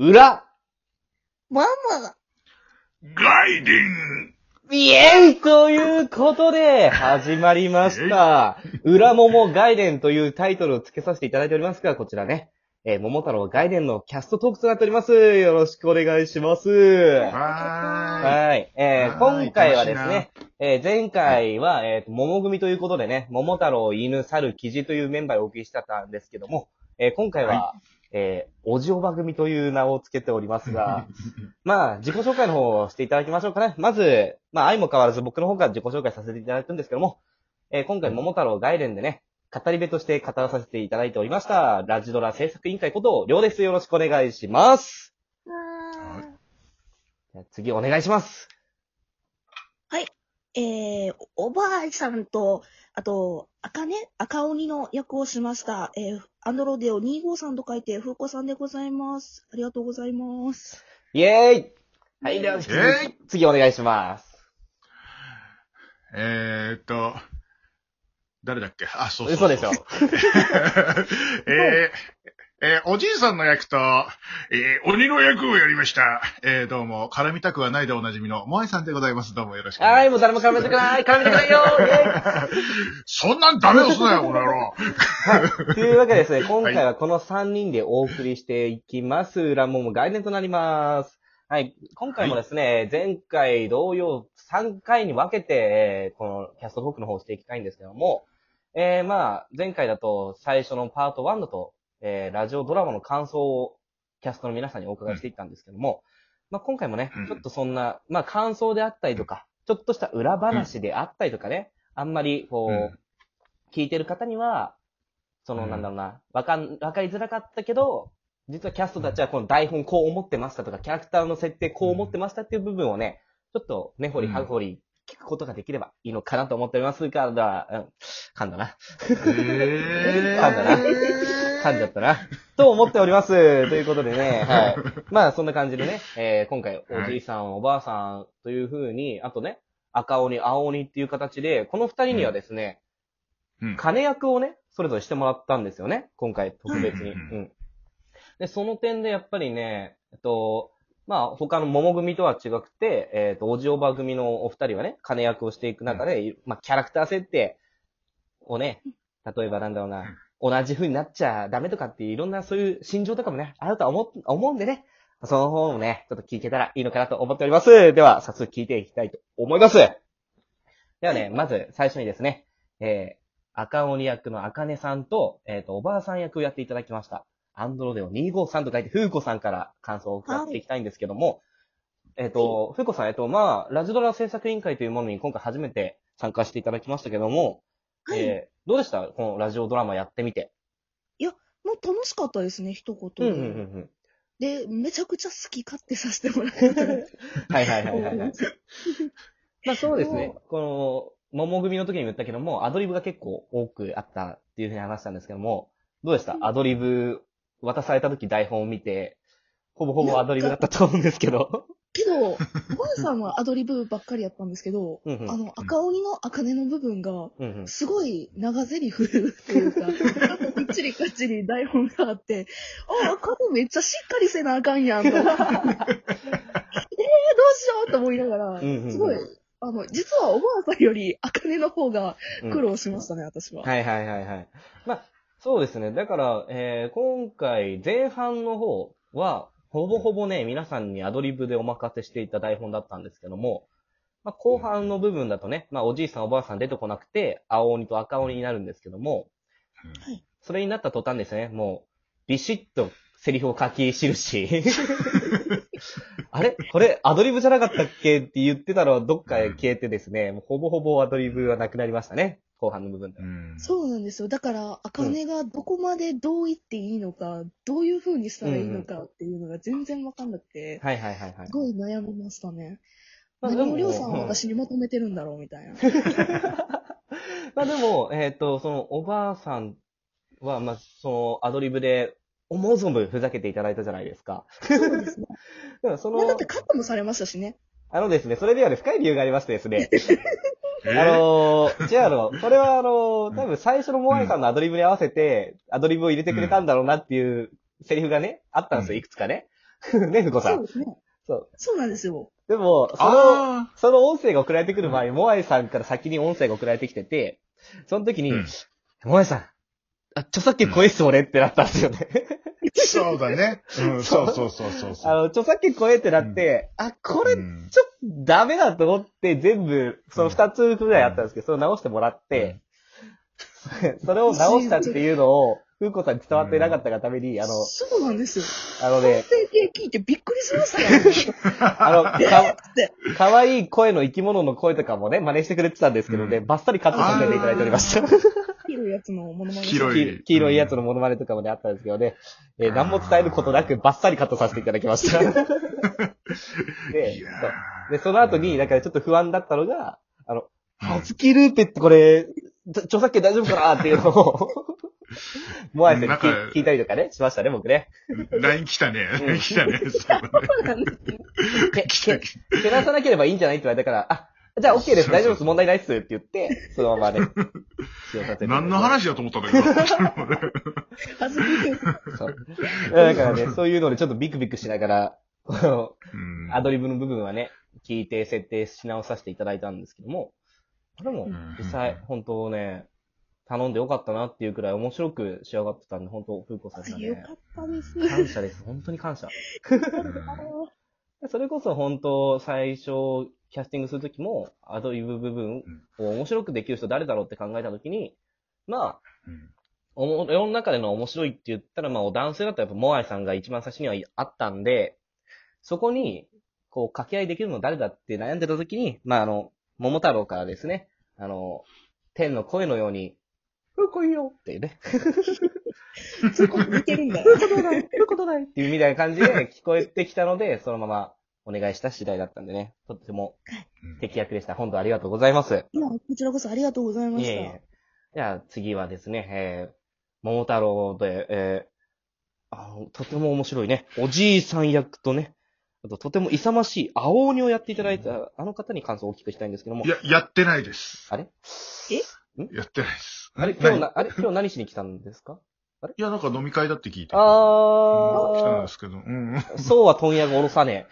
裏ママガイデンイエイということで、始まりました。裏桃外伝というタイトルを付けさせていただいておりますが、こちらね、えー桃太郎外伝のキャストトークとなっております。よろしくお願いします。ははい。えーはい今回はですね、えー前回は、えーと、桃組ということでね、桃太郎、犬、猿、キジというメンバーをお送りしてたんですけども、えー今回は、はえーおじおば組という名をつけておりますが、まあ、自己紹介の方をしていただきましょうかね。まず、まあ、相も変わらず僕の方から自己紹介させていただくんですけども、えー今回、桃太郎外伝でね、語り部として語らさせていただいておりました、ラジドラ制作委員会こと、りょうです。よろしくお願いします。じゃあ次お願いします。えー、おばあさんと、あと、赤ね、赤鬼の役をしました。えー、アンドロデオ253と書いて、風子さんでございます。ありがとうございます。イェーイはい、では、イェイ次お願いします。えーっと、誰だっけ？あ、そうそう嘘でしょ。えーえーおじいさんの役と、えー鬼の役をやりました。えーどうも、絡みたくはないでおなじみの、モアイさんでございます。どうもよろしくい、願いしもう誰も絡めてくれない絡めてくれよイェイます。そんなんダメ押すなよ、この野郎。はい。というわけでですね、今回はこの3人でお送りしていきます。裏もも概念となります。はい。今回もですね、前回同様3回に分けて、えーこのキャストトークの方をしていきたいんですけども、えー、まあ、前回だと最初のパート1だと、えー、ラジオドラマの感想をキャストの皆さんにお伺いしていったんですけども、まあ今回もねうん、ちょっとそんな、まあ感想であったりとか、ちょっとした裏話であったりとかね、あんまりこう、うん。聞いてる方には、その、うんなんだろうな、わかん、わかりづらかったけど、実はキャストたちはこの台本こう思ってましたとか、キャラクターの設定こう思ってましたっていう部分をね、ちょっと根掘り葉掘り聞くことができればいいのかなと思っておりますから、うん、噛んだな。え噛んだな噛んじゃったな。と思っております。ということでね、はい。まあ、そんな感じでね、えー今回、おじいさん、おばあさんという風に、あとね、赤鬼、青鬼っていう形で、この二人にはですね、うん金役をね、それぞれしてもらったんですよね。今回、特別に。ううんん。で、その点でやっぱりね、えっと、まあ、他の桃組とは違くて、えっと、おじおば組のお二人はね、金役をしていく中で、まあ、キャラクター設定をね、例えばなんだろうな、同じ風になっちゃダメとかっていういろんなそういう心情とかもね、あるとは思う、思うんでね、その方もね、ちょっと聞けたらいいのかなと思っております。では、早速聞いていきたいと思います。ではね、まず最初にですね、えー、赤鬼役の赤根さんと、えっ、と、おばあさん役をやっていただきました。アンドロデオ253と書いて、ふうこさんから感想を伺っていきたいんですけども、えっ、と、ふうこさん、えっ、と、まあ、ラジドラ制作委員会というものに今回初めて参加していただきましたけども、はい。えー、どうでした？このラジオドラマやってみて。もう楽しかったですね、一言で。うんうんうんうん。で、めちゃくちゃ好き勝手させてもらって。はいはいはいはいはい。まあそうですね。この、桃組の時にも言ったけども、アドリブが結構多くあったっていうふうに話したんですけども、どうでした？うんアドリブ渡された時台本を見て、ほぼほぼアドリブだったと思うんですけど。けど、おばあさんはアドリブばっかりやったんですけど、うんうんあの、赤鬼の赤根の部分が、うんうん。すごい長ゼリフっていうか、きっちりかっちり台本があって、ああ、赤根めっちゃしっかりせなあかんやんと。えー、どうしようと思いながら、うんうんうんすごい、あの、実はおばあさんより赤根の方がうん苦労しましたね、私は。はいはいはいはい。まあ、そうですね。だから、えー、今回、前半の方は、ほぼほぼね、皆さんにアドリブでお任せしていた台本だったんですけども、まあ、後半の部分だとね、まあ、おじいさんおばあさん出てこなくて、青鬼と赤鬼になるんですけども、はい。それになった途端ですね、もう、ビシッとセリフを書き記し、あれ？これアドリブじゃなかったっけ？って言ってたのはどっかへ消えてですね、もうほぼほぼアドリブはなくなりましたね。後半の部分でそうなんですよ。だから、赤根がどこまでどう言っていいのか、どういう風にしたらいいのかっていうのが全然わかんなくて、はいはいはいはいす。ごい悩みましたね。まあ何をりょうさんは私に求めてるんだろうみたいな。まあでも、えっ、と、その、おばあさんは、まあ、その、アドリブで、思う存分ふざけていただいたじゃないですか。そうですね。でもそのまあだって、カットもされましたしね。あのですね、それではね、深い理由がありましてですね、え あのー、違うの、これはあのー、多分最初のモアイさんのアドリブに合わせて、アドリブを入れてくれたんだろうなっていうセリフがね、あったんですよ、うんいくつかね。ね、ふこさん。そうですね。そう。そうなんですよ。でも、その、あその音声が送られてくる前に、モアイさんから先に音声が送られてきてて、その時に、うんモアイさん、あ、著作権超えっす俺ってなったんですよね。あ、そうだね。うん、そうそうそうそうそう。あの、著作権超えってなって、あ、これ、ちょうんっとダメだと思って、全部、その二つくらいあったんですけど、それを直してもらって、それを直したっていうのを、ふうこさんに伝わってなかったがために、あの、そうなんですよ。あのね、聞いてびっくりしましたよ。あの、えーか。かわいい声の生き物の声とかもね、真似してくれてたんですけどね、うんバッサリカットさせていただいておりました。黄色いやつのものまね。黄色いき黄色いやつのモノマネとかもね、あったんですけどね、えー何も伝えることなくバッサリカットさせていただきました。でで、その後に、だからちょっと不安だったのが、あの、ハズキルーペってこれ、著作権大丈夫かな？っていうのを、モアイさんになんか聞聞いたりとかね、しましたね、僕ね。LINE 来たね。うん LINE 来たね。そうそうなんですよ。け、け、けなさなければいいんじゃない？って言われたから、あ、じゃあ OK です、大丈夫です、問題ないっすって言って、そのままね、何の話だと思ったんだけど。はずきです。そう。だからね、そういうのでちょっとビクビクしながら、この、うんアドリブの部分はね、聞いて設定し直させていただいたんですけども、これもうん実際、本当ね、頼んでよかったなっていうくらい面白く仕上がってたんで、本当、風子さんがねよか、ったです。感謝です。本当に感謝。それこそ本当、最初、キャスティングするときも、アドリブ部分を面白くできる人誰だろうって考えたときに、まあ、うんおも世の中での面白いって言ったら、まあ、男性だったらやっぱモアイさんが一番最初にはあったんで、そこに、こう、掛け合いできるの誰だって悩んでた時に、まあ、あの、桃太郎からですね、あの、天の声のように、ふこいよっていうね、そういうこと似てるんだよ。ふることない、ふることないっていうみたいな感じで聞こえてきたので、そのままお願いした次第だったんでね、とってもうん適役でした。本当ありがとうございます。いや、こちらこそありがとうございました。いえいえ。じゃあ次はですね、えー、桃太郎で、えー、あのとても面白いね、おじいさん役とね、あととても勇ましい青鬼をやっていただいた、あの方に感想をお聞きしたいんですけどもい、や、やってないです。あれ？やってないです。あれ？今日何な、あれ？今日何しに来たんですか？いや、なんか飲み会だって聞いて。あ来たんでー、すけど。うん。そうは問屋がおろさね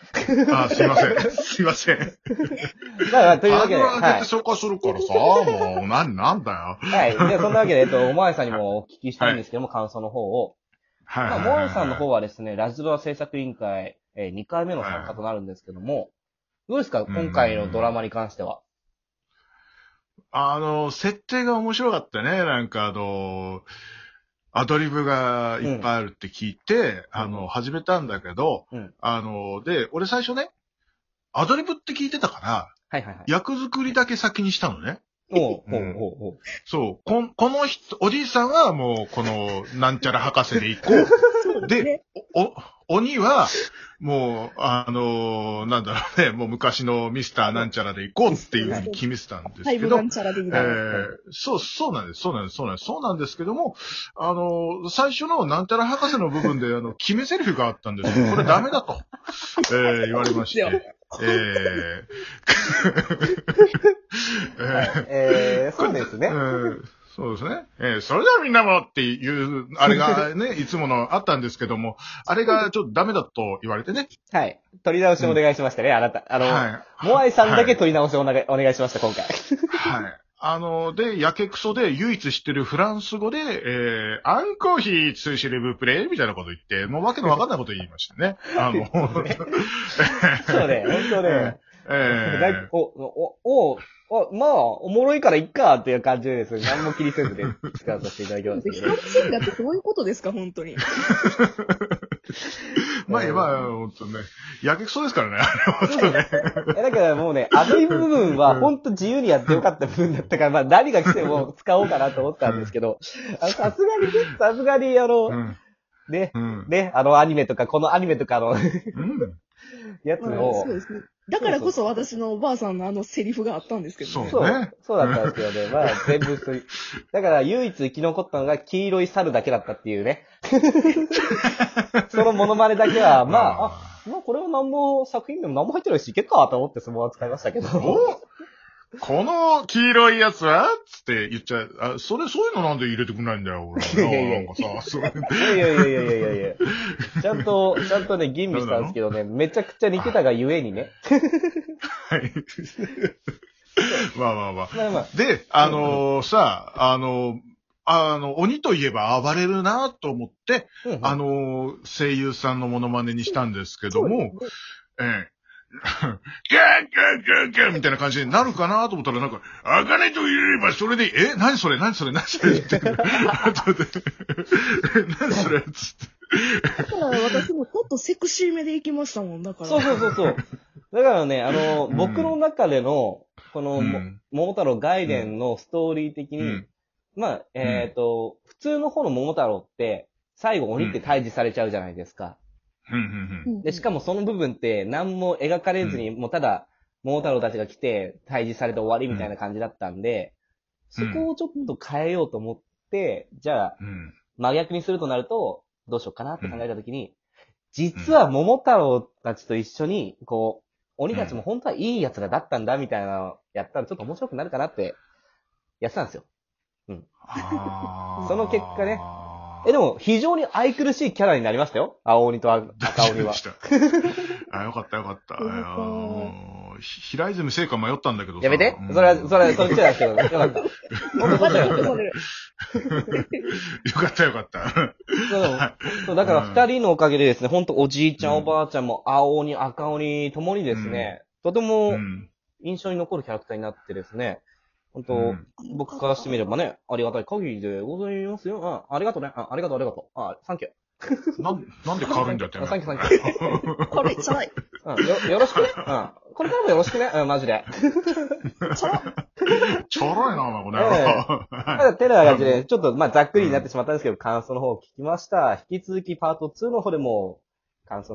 あ、すいません。すいません。え。まあ、というわけで、ハードル上はいげて。紹介するからさ、もう、なん、なんだよ。はい。じゃあ、そんなわけで、えっと、おまわりさんにもお聞きしたいんですけども、感想の方を。はい。まあ、はいモアイさんの方はですね、ラジドラ制作委員会、えー2回目の参加となるんですけども、どうですか？うん今回のドラマに関しては。あの、設定が面白かったね。なんかあの、アドリブがいっぱいあるって聞いて、あの、始めたんだけど、うんあの、で、俺最初ね、アドリブって聞いてたから、はいはいはい。役作りだけ先にしたのね。おう、うんおう、おう。そう。こんこの人、おじいさんはもう、この、なんちゃら博士で行こう。で。お、鬼は、もう、あのなんだろうね、もう昔のミスターなんちゃらで行こうっていうふうに決めてたんですけどファイブガ、ンチャラでみえたいな。ーそう、そうなんです、そうなんです、そうなんです、そうなんですけども、あの最初のなんちゃら博士の部分で、あの、決め台詞があったんですよ。これダメだと、えー言われまして。えー えーえー、そうですねえ。ーそうですね。えーそれではみんなもっていう、あれがね、いつものあったんですけども、あれがちょっとダメだと言われてね。はい。取り直しお願いしましたね、あなた。あの、はい。モアイさんだけはい取り直しお願いお願いしました、今回。はい。あの、で、やけくそで唯一知ってるフランス語で、えー、アンコーヒーツーシレブプレイみたいなこと言って、もうわけのわかんないこと言いましたね。あの、そうね、本当ね。えだいお、お、お、お、まあ、おもろいからいっかっていう感じでですね、何も気にせずで使わさせていただきましたけど。光シンガーってどういうことですか、本当に。まあ、まあ、本当ね、やけくそですからね、あれね。えだからもうね、アドリブ部分は本当自由にやってよかった部分だったから、まあ何が来ても使おうかなと思ったんですけど、あのさすがにね、さすがにあの、うん。ね、うん。ね、あのアニメとか、このアニメとかのうん。やつまあをそう、ですね。だからこそ私のおばあさんのあのセリフがあったんですけどね。そそうね、そうだったんですけどね、まあ全部そういう、だから唯一生き残ったのが黄色い猿だけだったっていうね。そのモノマネだけは、まあ、あ、まあこれは何も作品でも何も入ってないし、いけっかと思ってそのまま使いましたけど。おこの黄色いやつは？つって言っちゃう。あ、それ、そういうのなんで入れてくんないんだよ、俺。いやいやいやなんかさ、それ。いやいやいやいやいやいやちゃんと、ちゃんとね、吟味したんですけどね、めちゃくちゃ似てたがゆえにね。はい。まあまあまあ。まあまあ。で、あのーさ、あのーあの、鬼といえば暴れるなと思って、うんうんあのー声優さんのモノマネにしたんですけども、ええ。ガーガーガーガーみたいな感じになるかなと思ったら、なんか、あかねと入れればそれで、え何それ？何それ？何それ？って。後で何それ？つって。だから私もちょっとセクシーめで行きましたもん、だから。そうそうそうそう。だからね、あの、僕の中での、この、もうん。桃太郎外伝のストーリー的に、うん。まあ、えっ、と、普通の方の桃太郎って、最後鬼って退治されちゃうじゃないですか。うんうんうんで、しかもその部分って何も描かれずに、もうただ、桃太郎たちが来て退治されて終わりみたいな感じだったんで、うんそこをちょっと変えようと思って、じゃあ、うん。うん。真逆にするとなると、どうしようかなって考えたときに、実は桃太郎たちと一緒に、こう、鬼たちも本当はいい奴らだったんだみたいなのをやったらちょっと面白くなるかなって、やってたんですよ。あーその結果ねえ、でも、非常に愛くるしいキャラになりましたよ。青鬼と赤鬼は。あ、よかったよかった。平泉聖か迷ったんだけどさやめてうんそれは、それは、そっちなんですけど、よかった。本当そっちなんですけど。それよかったよかった。そうだから二人のおかげでですね、本当おじいちゃん、うんおばあちゃんも青鬼、赤鬼ともにですね、とてうもん。印象に残るキャラクターになってですね、本当、うん僕からしてみればね、ありがたい限りでございますよ。あありがとうね。あありがとう、ありがとう。あサンキュなん、なんで軽いんだって。ー。サンキュー、サンキュー。これ、ちゃらい。うん、よ、よろしくね。うん。これからもよろしくね。うん、マジで。ちゃら。ちょろいな、お前、このええ野郎。た だ、てな感じで、ちょっと、まあ、ざっくりになってしまったんですけど、感想の方を聞きました。引き続きパート2の方でも、感想の